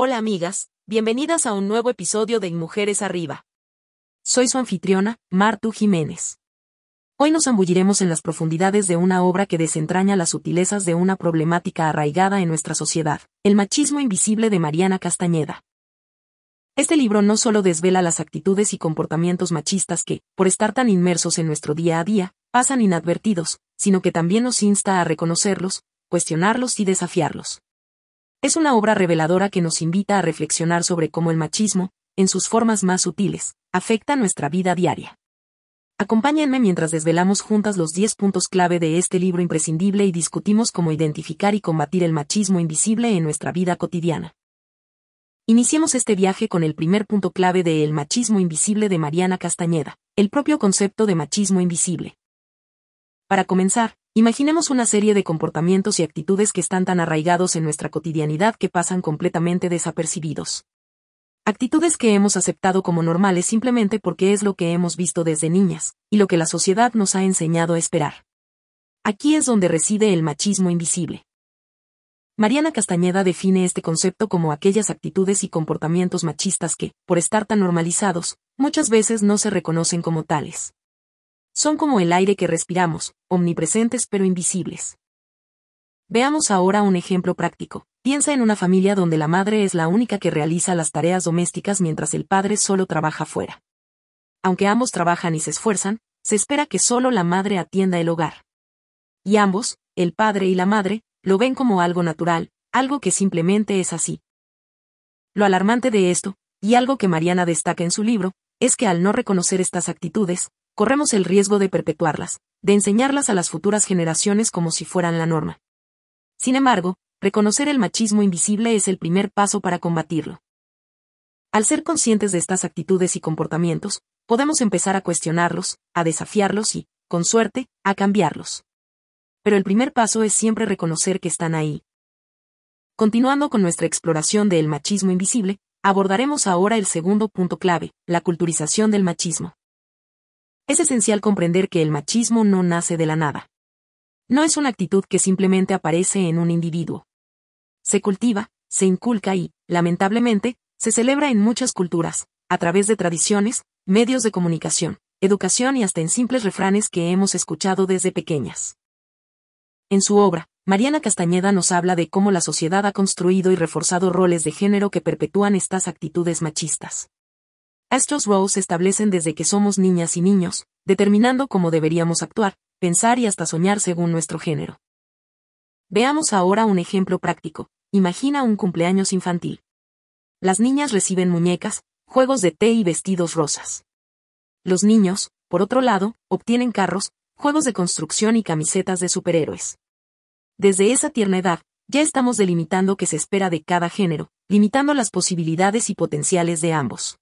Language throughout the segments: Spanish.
Hola amigas, bienvenidas a un nuevo episodio de Mujeres Arriba. Soy su anfitriona, Martu Jiménez. Hoy nos zambulliremos en las profundidades de una obra que desentraña las sutilezas de una problemática arraigada en nuestra sociedad, el machismo invisible de Mariana Castañeda. Este libro no solo desvela las actitudes y comportamientos machistas que, por estar tan inmersos en nuestro día a día, pasan inadvertidos, sino que también nos insta a reconocerlos, cuestionarlos y desafiarlos. Es una obra reveladora que nos invita a reflexionar sobre cómo el machismo, en sus formas más sutiles, afecta nuestra vida diaria. Acompáñenme mientras desvelamos juntas los 10 puntos clave de este libro imprescindible y discutimos cómo identificar y combatir el machismo invisible en nuestra vida cotidiana. Iniciemos este viaje con el primer punto clave de El machismo invisible de Mariana Castañeda, el propio concepto de machismo invisible. Para comenzar, imaginemos una serie de comportamientos y actitudes que están tan arraigados en nuestra cotidianidad que pasan completamente desapercibidos. Actitudes que hemos aceptado como normales simplemente porque es lo que hemos visto desde niñas, y lo que la sociedad nos ha enseñado a esperar. Aquí es donde reside el machismo invisible. Mariana Castañeda define este concepto como aquellas actitudes y comportamientos machistas que, por estar tan normalizados, muchas veces no se reconocen como tales. Son como el aire que respiramos, omnipresentes pero invisibles. Veamos ahora un ejemplo práctico. Piensa en una familia donde la madre es la única que realiza las tareas domésticas mientras el padre solo trabaja fuera. Aunque ambos trabajan y se esfuerzan, se espera que solo la madre atienda el hogar. Y ambos, el padre y la madre, lo ven como algo natural, algo que simplemente es así. Lo alarmante de esto, y algo que Mariana destaca en su libro, es que al no reconocer estas actitudes, corremos el riesgo de perpetuarlas, de enseñarlas a las futuras generaciones como si fueran la norma. Sin embargo, reconocer el machismo invisible es el primer paso para combatirlo. Al ser conscientes de estas actitudes y comportamientos, podemos empezar a cuestionarlos, a desafiarlos y, con suerte, a cambiarlos. Pero el primer paso es siempre reconocer que están ahí. Continuando con nuestra exploración del machismo invisible, abordaremos ahora el segundo punto clave, la culturización del machismo. Es esencial comprender que el machismo no nace de la nada. No es una actitud que simplemente aparece en un individuo. Se cultiva, se inculca y, lamentablemente, se celebra en muchas culturas, a través de tradiciones, medios de comunicación, educación y hasta en simples refranes que hemos escuchado desde pequeñas. En su obra, Mariana Castañeda nos habla de cómo la sociedad ha construido y reforzado roles de género que perpetúan estas actitudes machistas. Estos roles se establecen desde que somos niñas y niños, determinando cómo deberíamos actuar, pensar y hasta soñar según nuestro género. Veamos ahora un ejemplo práctico. Imagina un cumpleaños infantil. Las niñas reciben muñecas, juegos de té y vestidos rosas. Los niños, por otro lado, obtienen carros, juegos de construcción y camisetas de superhéroes. Desde esa tierna edad, ya estamos delimitando qué se espera de cada género, limitando las posibilidades y potenciales de ambos.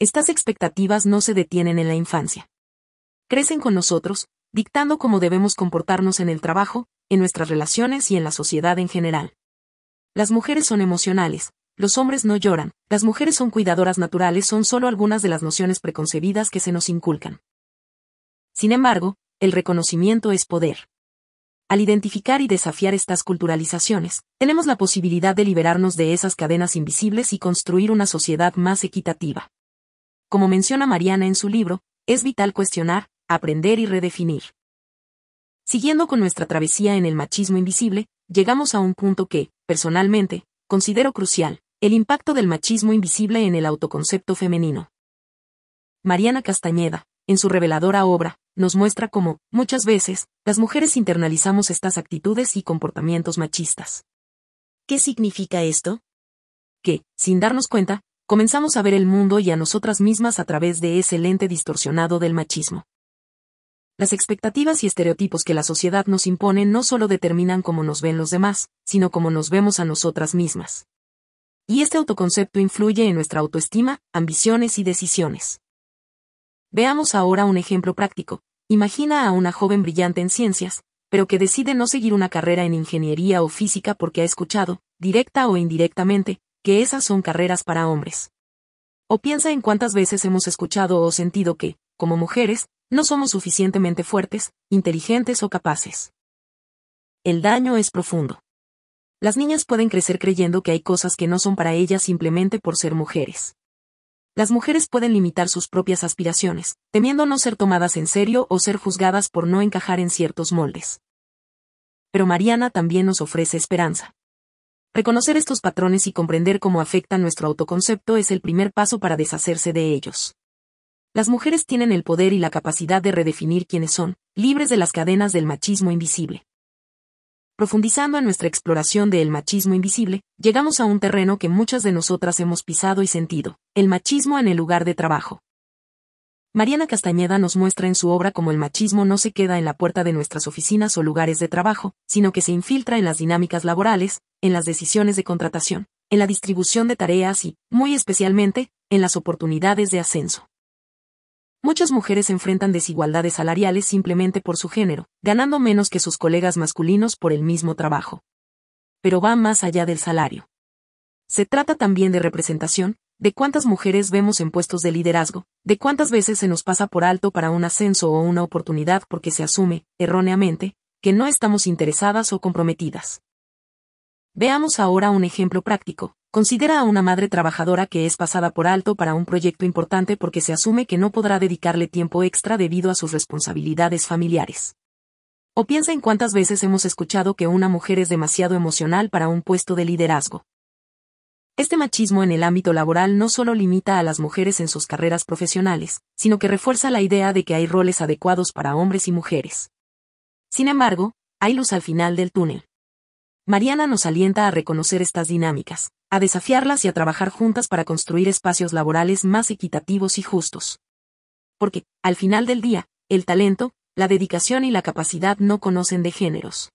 Estas expectativas no se detienen en la infancia. Crecen con nosotros, dictando cómo debemos comportarnos en el trabajo, en nuestras relaciones y en la sociedad en general. Las mujeres son emocionales, los hombres no lloran, las mujeres son cuidadoras naturales son solo algunas de las nociones preconcebidas que se nos inculcan. Sin embargo, el reconocimiento es poder. Al identificar y desafiar estas culturalizaciones, tenemos la posibilidad de liberarnos de esas cadenas invisibles y construir una sociedad más equitativa. Como menciona Mariana en su libro, es vital cuestionar, aprender y redefinir. Siguiendo con nuestra travesía en el machismo invisible, llegamos a un punto que, personalmente, considero crucial, el impacto del machismo invisible en el autoconcepto femenino. Mariana Castañeda, en su reveladora obra, nos muestra cómo, muchas veces, las mujeres internalizamos estas actitudes y comportamientos machistas. ¿Qué significa esto? Que, sin darnos cuenta, comenzamos a ver el mundo y a nosotras mismas a través de ese lente distorsionado del machismo. Las expectativas y estereotipos que la sociedad nos impone no solo determinan cómo nos ven los demás, sino cómo nos vemos a nosotras mismas. Y este autoconcepto influye en nuestra autoestima, ambiciones y decisiones. Veamos ahora un ejemplo práctico, Imagina a una joven brillante en ciencias, pero que decide no seguir una carrera en ingeniería o física porque ha escuchado, directa o indirectamente, que esas son carreras para hombres. O piensa en cuántas veces hemos escuchado o sentido que, como mujeres, no somos suficientemente fuertes, inteligentes o capaces. El daño es profundo. Las niñas pueden crecer creyendo que hay cosas que no son para ellas simplemente por ser mujeres. Las mujeres pueden limitar sus propias aspiraciones, temiendo no ser tomadas en serio o ser juzgadas por no encajar en ciertos moldes. Pero Mariana también nos ofrece esperanza. Reconocer estos patrones y comprender cómo afectan nuestro autoconcepto es el primer paso para deshacerse de ellos. Las mujeres tienen el poder y la capacidad de redefinir quiénes son, libres de las cadenas del machismo invisible. Profundizando en nuestra exploración del machismo invisible, llegamos a un terreno que muchas de nosotras hemos pisado y sentido, el machismo en el lugar de trabajo. Mariana Castañeda nos muestra en su obra cómo el machismo no se queda en la puerta de nuestras oficinas o lugares de trabajo, sino que se infiltra en las dinámicas laborales, en las decisiones de contratación, en la distribución de tareas y, muy especialmente, en las oportunidades de ascenso. Muchas mujeres enfrentan desigualdades salariales simplemente por su género, ganando menos que sus colegas masculinos por el mismo trabajo. Pero va más allá del salario. Se trata también de representación, de cuántas mujeres vemos en puestos de liderazgo, de cuántas veces se nos pasa por alto para un ascenso o una oportunidad porque se asume, erróneamente, que no estamos interesadas o comprometidas. Veamos ahora un ejemplo práctico, Considera a una madre trabajadora que es pasada por alto para un proyecto importante porque se asume que no podrá dedicarle tiempo extra debido a sus responsabilidades familiares. O piensa en cuántas veces hemos escuchado que una mujer es demasiado emocional para un puesto de liderazgo. Este machismo en el ámbito laboral no solo limita a las mujeres en sus carreras profesionales, sino que refuerza la idea de que hay roles adecuados para hombres y mujeres. Sin embargo, hay luz al final del túnel. Mariana nos alienta a reconocer estas dinámicas, a desafiarlas y a trabajar juntas para construir espacios laborales más equitativos y justos. Porque, al final del día, el talento, la dedicación y la capacidad no conocen de géneros.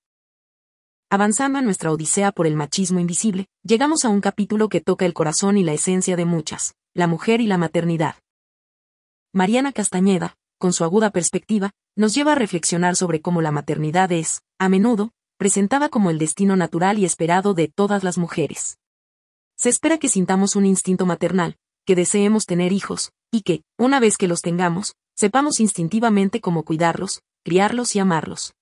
Avanzando en nuestra odisea por el machismo invisible, llegamos a un capítulo que toca el corazón y la esencia de muchas, la mujer y la maternidad. Mariana Castañeda, con su aguda perspectiva, nos lleva a reflexionar sobre cómo la maternidad es, a menudo, presentada como el destino natural y esperado de todas las mujeres. Se espera que sintamos un instinto maternal, que deseemos tener hijos, y que, una vez que los tengamos, sepamos instintivamente cómo cuidarlos, criarlos y amarlos.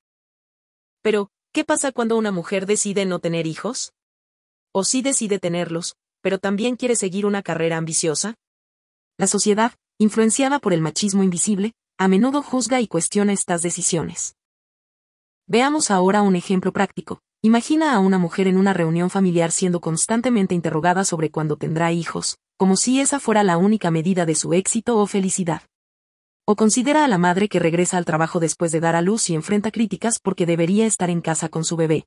Pero, ¿qué pasa cuando una mujer decide no tener hijos? ¿O sí decide tenerlos, pero también quiere seguir una carrera ambiciosa? La sociedad, influenciada por el machismo invisible, a menudo juzga y cuestiona estas decisiones. Veamos ahora un ejemplo práctico. Imagina a una mujer en una reunión familiar siendo constantemente interrogada sobre cuándo tendrá hijos, como si esa fuera la única medida de su éxito o felicidad. O considera a la madre que regresa al trabajo después de dar a luz y enfrenta críticas porque debería estar en casa con su bebé.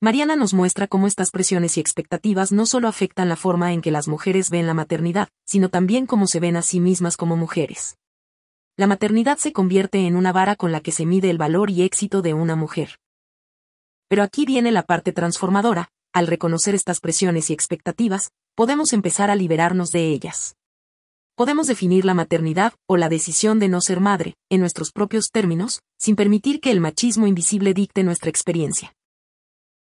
Mariana nos muestra cómo estas presiones y expectativas no solo afectan la forma en que las mujeres ven la maternidad, sino también cómo se ven a sí mismas como mujeres la maternidad se convierte en una vara con la que se mide el valor y éxito de una mujer. Pero aquí viene la parte transformadora, al reconocer estas presiones y expectativas, podemos empezar a liberarnos de ellas. Podemos definir la maternidad o la decisión de no ser madre, en nuestros propios términos, sin permitir que el machismo invisible dicte nuestra experiencia.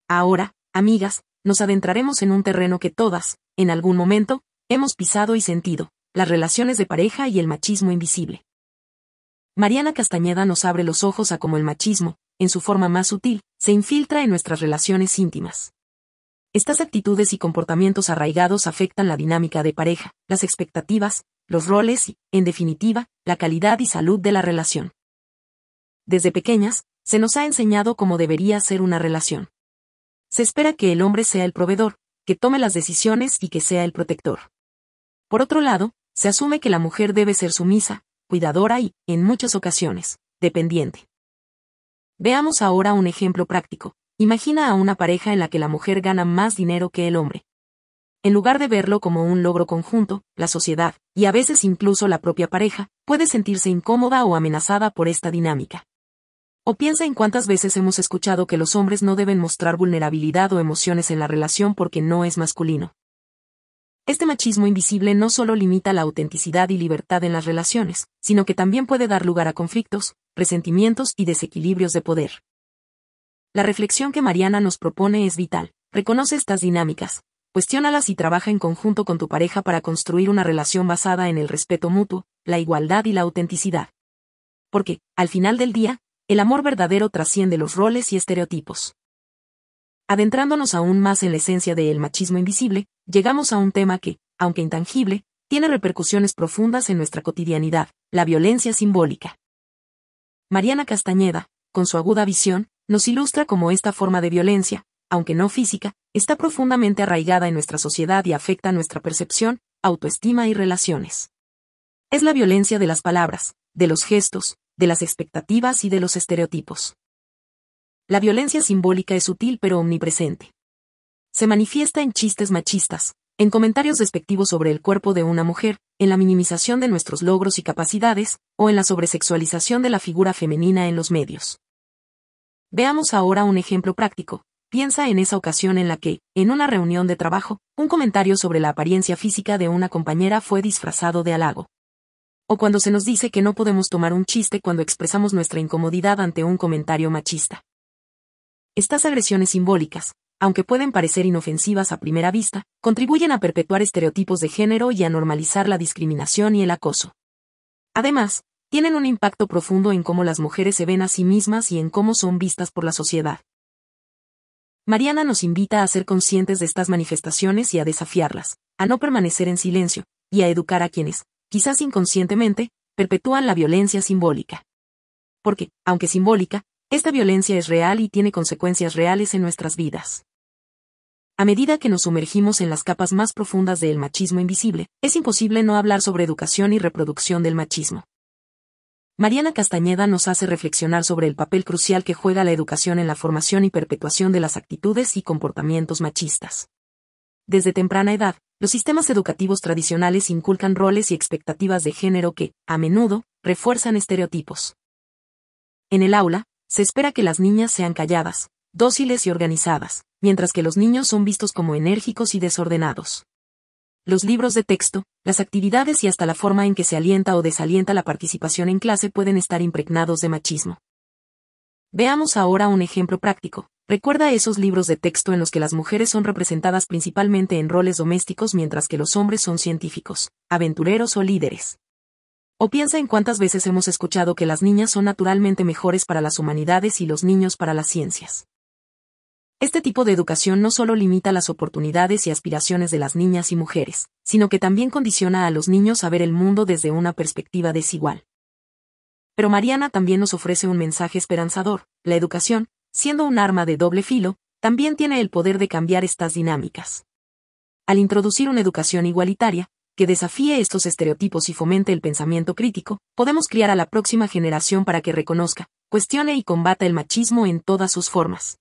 Ahora, amigas, nos adentraremos en un terreno que todas, en algún momento, hemos pisado y sentido, las relaciones de pareja y el machismo invisible. Mariana Castañeda nos abre los ojos a cómo el machismo, en su forma más sutil, se infiltra en nuestras relaciones íntimas. Estas actitudes y comportamientos arraigados afectan la dinámica de pareja, las expectativas, los roles y, en definitiva, la calidad y salud de la relación. Desde pequeñas, se nos ha enseñado cómo debería ser una relación. Se espera que el hombre sea el proveedor, que tome las decisiones y que sea el protector. Por otro lado, se asume que la mujer debe ser sumisa, cuidadora y, en muchas ocasiones, dependiente. Veamos ahora un ejemplo práctico. Imagina a una pareja en la que la mujer gana más dinero que el hombre. En lugar de verlo como un logro conjunto, la sociedad, y a veces incluso la propia pareja, puede sentirse incómoda o amenazada por esta dinámica. O piensa en cuántas veces hemos escuchado que los hombres no deben mostrar vulnerabilidad o emociones en la relación porque no es masculino. Este machismo invisible no solo limita la autenticidad y libertad en las relaciones, sino que también puede dar lugar a conflictos, resentimientos y desequilibrios de poder. La reflexión que Mariana nos propone es vital. Reconoce estas dinámicas, cuestiónalas y trabaja en conjunto con tu pareja para construir una relación basada en el respeto mutuo, la igualdad y la autenticidad. Porque, al final del día, el amor verdadero trasciende los roles y estereotipos. Adentrándonos aún más en la esencia del machismo invisible, llegamos a un tema que, aunque intangible, tiene repercusiones profundas en nuestra cotidianidad, la violencia simbólica. Mariana Castañeda, con su aguda visión, nos ilustra cómo esta forma de violencia, aunque no física, está profundamente arraigada en nuestra sociedad y afecta nuestra percepción, autoestima y relaciones. Es la violencia de las palabras, de los gestos, de las expectativas y de los estereotipos. La violencia simbólica es sutil pero omnipresente. Se manifiesta en chistes machistas, en comentarios despectivos sobre el cuerpo de una mujer, en la minimización de nuestros logros y capacidades, o en la sobresexualización de la figura femenina en los medios. Veamos ahora un ejemplo práctico. Piensa en esa ocasión en la que, en una reunión de trabajo, un comentario sobre la apariencia física de una compañera fue disfrazado de halago. O cuando se nos dice que no podemos tomar un chiste cuando expresamos nuestra incomodidad ante un comentario machista. Estas agresiones simbólicas, aunque pueden parecer inofensivas a primera vista, contribuyen a perpetuar estereotipos de género y a normalizar la discriminación y el acoso. Además, tienen un impacto profundo en cómo las mujeres se ven a sí mismas y en cómo son vistas por la sociedad. Mariana nos invita a ser conscientes de estas manifestaciones y a desafiarlas, a no permanecer en silencio, y a educar a quienes, quizás inconscientemente, perpetúan la violencia simbólica. Porque, aunque simbólica, esta violencia es real y tiene consecuencias reales en nuestras vidas. A medida que nos sumergimos en las capas más profundas del machismo invisible, es imposible no hablar sobre educación y reproducción del machismo. Mariana Castañeda nos hace reflexionar sobre el papel crucial que juega la educación en la formación y perpetuación de las actitudes y comportamientos machistas. Desde temprana edad, los sistemas educativos tradicionales inculcan roles y expectativas de género que, a menudo, refuerzan estereotipos. En el aula, se espera que las niñas sean calladas, dóciles y organizadas, mientras que los niños son vistos como enérgicos y desordenados. Los libros de texto, las actividades y hasta la forma en que se alienta o desalienta la participación en clase pueden estar impregnados de machismo. Veamos ahora un ejemplo práctico. Recuerda esos libros de texto en los que las mujeres son representadas principalmente en roles domésticos mientras que los hombres son científicos, aventureros o líderes. O piensa en cuántas veces hemos escuchado que las niñas son naturalmente mejores para las humanidades y los niños para las ciencias. Este tipo de educación no solo limita las oportunidades y aspiraciones de las niñas y mujeres, sino que también condiciona a los niños a ver el mundo desde una perspectiva desigual. Pero Mariana también nos ofrece un mensaje esperanzador. La educación, siendo un arma de doble filo, también tiene el poder de cambiar estas dinámicas. Al introducir una educación igualitaria, que desafíe estos estereotipos y fomente el pensamiento crítico, podemos criar a la próxima generación para que reconozca, cuestione y combata el machismo en todas sus formas.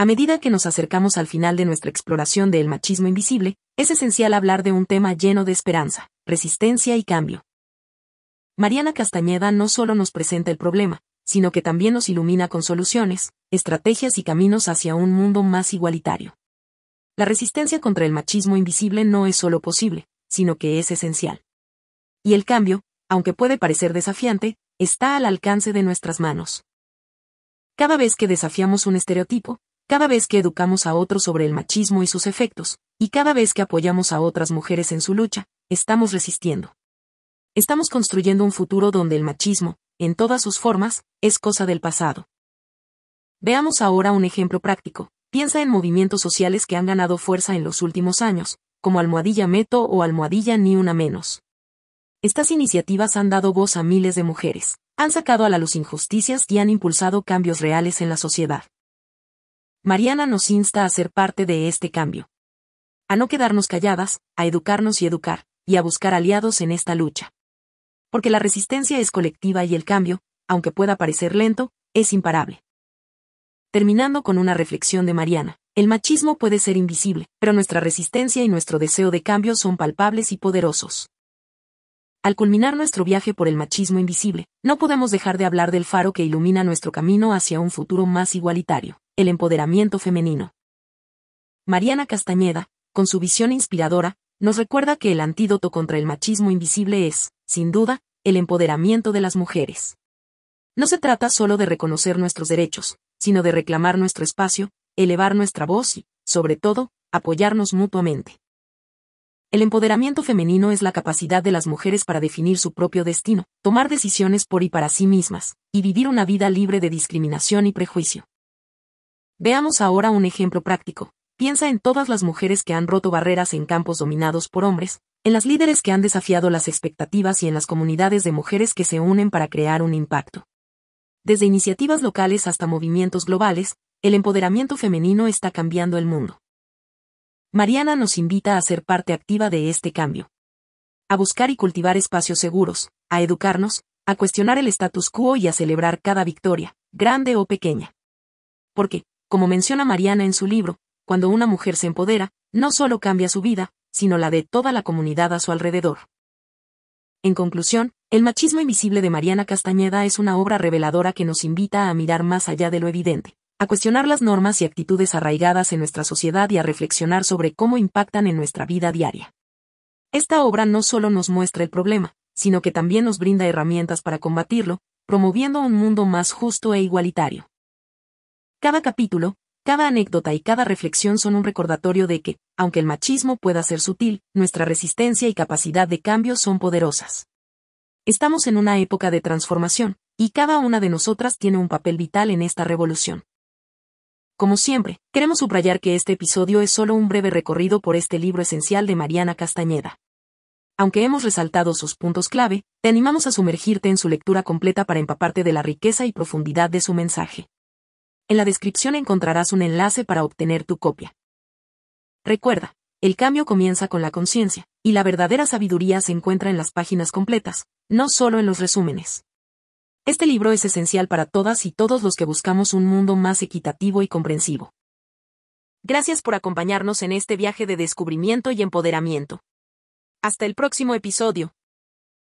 A medida que nos acercamos al final de nuestra exploración del machismo invisible, es esencial hablar de un tema lleno de esperanza, resistencia y cambio. Mariana Castañeda no solo nos presenta el problema, sino que también nos ilumina con soluciones, estrategias y caminos hacia un mundo más igualitario. La resistencia contra el machismo invisible no es solo posible, sino que es esencial. Y el cambio, aunque puede parecer desafiante, está al alcance de nuestras manos. Cada vez que desafiamos un estereotipo, cada vez que educamos a otros sobre el machismo y sus efectos, y cada vez que apoyamos a otras mujeres en su lucha, estamos resistiendo. Estamos construyendo un futuro donde el machismo, en todas sus formas, es cosa del pasado. Veamos ahora un ejemplo práctico, Piensa en movimientos sociales que han ganado fuerza en los últimos años, como Almohadilla Meto o Almohadilla Ni Una Menos. Estas iniciativas han dado voz a miles de mujeres, han sacado a la luz injusticias y han impulsado cambios reales en la sociedad. Mariana nos insta a ser parte de este cambio. A no quedarnos calladas, a educarnos y educar, y a buscar aliados en esta lucha. Porque la resistencia es colectiva y el cambio, aunque pueda parecer lento, es imparable. Terminando con una reflexión de Mariana. El machismo puede ser invisible, pero nuestra resistencia y nuestro deseo de cambio son palpables y poderosos. Al culminar nuestro viaje por el machismo invisible, no podemos dejar de hablar del faro que ilumina nuestro camino hacia un futuro más igualitario, el empoderamiento femenino. Mariana Castañeda, con su visión inspiradora, nos recuerda que el antídoto contra el machismo invisible es, sin duda, el empoderamiento de las mujeres. No se trata solo de reconocer nuestros derechos, sino de reclamar nuestro espacio, elevar nuestra voz y, sobre todo, apoyarnos mutuamente. El empoderamiento femenino es la capacidad de las mujeres para definir su propio destino, tomar decisiones por y para sí mismas, y vivir una vida libre de discriminación y prejuicio. Veamos ahora un ejemplo práctico. Piensa en todas las mujeres que han roto barreras en campos dominados por hombres, en las líderes que han desafiado las expectativas y en las comunidades de mujeres que se unen para crear un impacto. Desde iniciativas locales hasta movimientos globales, el empoderamiento femenino está cambiando el mundo. Mariana nos invita a ser parte activa de este cambio. A buscar y cultivar espacios seguros, a educarnos, a cuestionar el status quo y a celebrar cada victoria, grande o pequeña. Porque, como menciona Mariana en su libro, cuando una mujer se empodera, no solo cambia su vida, sino la de toda la comunidad a su alrededor. En conclusión, El machismo invisible de Mariana Castañeda es una obra reveladora que nos invita a mirar más allá de lo evidente, a cuestionar las normas y actitudes arraigadas en nuestra sociedad y a reflexionar sobre cómo impactan en nuestra vida diaria. Esta obra no solo nos muestra el problema, sino que también nos brinda herramientas para combatirlo, promoviendo un mundo más justo e igualitario. Cada capítulo, cada anécdota y cada reflexión son un recordatorio de que, aunque el machismo pueda ser sutil, nuestra resistencia y capacidad de cambio son poderosas. Estamos en una época de transformación, y cada una de nosotras tiene un papel vital en esta revolución. Como siempre, queremos subrayar que este episodio es solo un breve recorrido por este libro esencial de Mariana Castañeda. Aunque hemos resaltado sus puntos clave, te animamos a sumergirte en su lectura completa para empaparte de la riqueza y profundidad de su mensaje. En la descripción encontrarás un enlace para obtener tu copia. Recuerda, el cambio comienza con la conciencia, y la verdadera sabiduría se encuentra en las páginas completas, no solo en los resúmenes. Este libro es esencial para todas y todos los que buscamos un mundo más equitativo y comprensivo. Gracias por acompañarnos en este viaje de descubrimiento y empoderamiento. Hasta el próximo episodio.